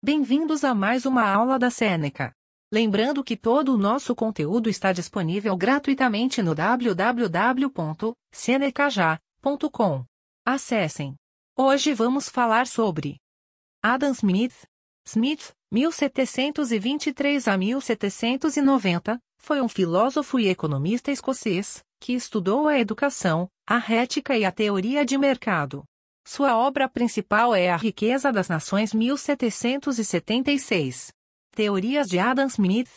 Bem-vindos a mais uma aula da Seneca. Lembrando que todo o nosso conteúdo está disponível gratuitamente no www.senecaja.com. Acessem. Hoje vamos falar sobre Adam Smith. Smith, 1723 a 1790, foi um filósofo e economista escocês que estudou a educação, a ética e a teoria de mercado. Sua obra principal é A Riqueza das Nações 1776. Teorias de Adam Smith.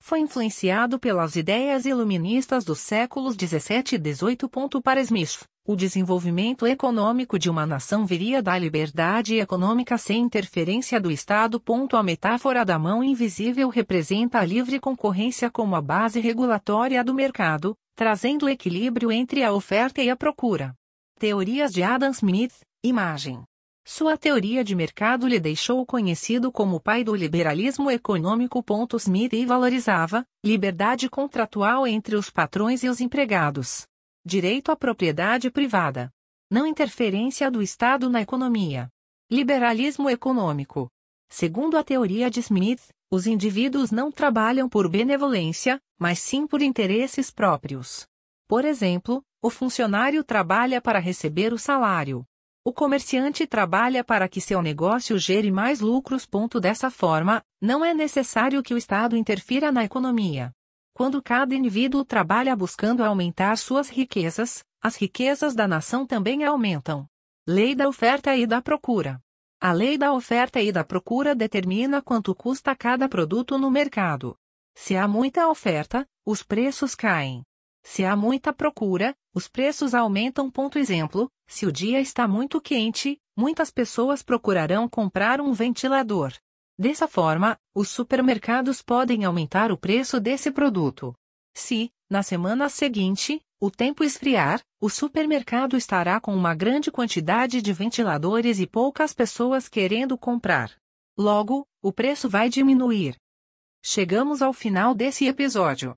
Foi influenciado pelas ideias iluministas dos séculos 17 e 18. Para Smith, o desenvolvimento econômico de uma nação viria da liberdade econômica sem interferência do Estado. A metáfora da mão invisível representa a livre concorrência como a base regulatória do mercado, trazendo equilíbrio entre a oferta e a procura. Teorias de Adam Smith, imagem. Sua teoria de mercado lhe deixou conhecido como o pai do liberalismo econômico. Smith valorizava liberdade contratual entre os patrões e os empregados, direito à propriedade privada, não interferência do Estado na economia, liberalismo econômico. Segundo a teoria de Smith, os indivíduos não trabalham por benevolência, mas sim por interesses próprios. Por exemplo, o funcionário trabalha para receber o salário. O comerciante trabalha para que seu negócio gere mais lucros. Dessa forma, não é necessário que o Estado interfira na economia. Quando cada indivíduo trabalha buscando aumentar suas riquezas, as riquezas da nação também aumentam. Lei da oferta e da procura. A lei da oferta e da procura determina quanto custa cada produto no mercado. Se há muita oferta, os preços caem. Se há muita procura, os preços aumentam. Ponto exemplo: se o dia está muito quente, muitas pessoas procurarão comprar um ventilador. Dessa forma, os supermercados podem aumentar o preço desse produto. Se, na semana seguinte, o tempo esfriar, o supermercado estará com uma grande quantidade de ventiladores e poucas pessoas querendo comprar. Logo, o preço vai diminuir. Chegamos ao final desse episódio.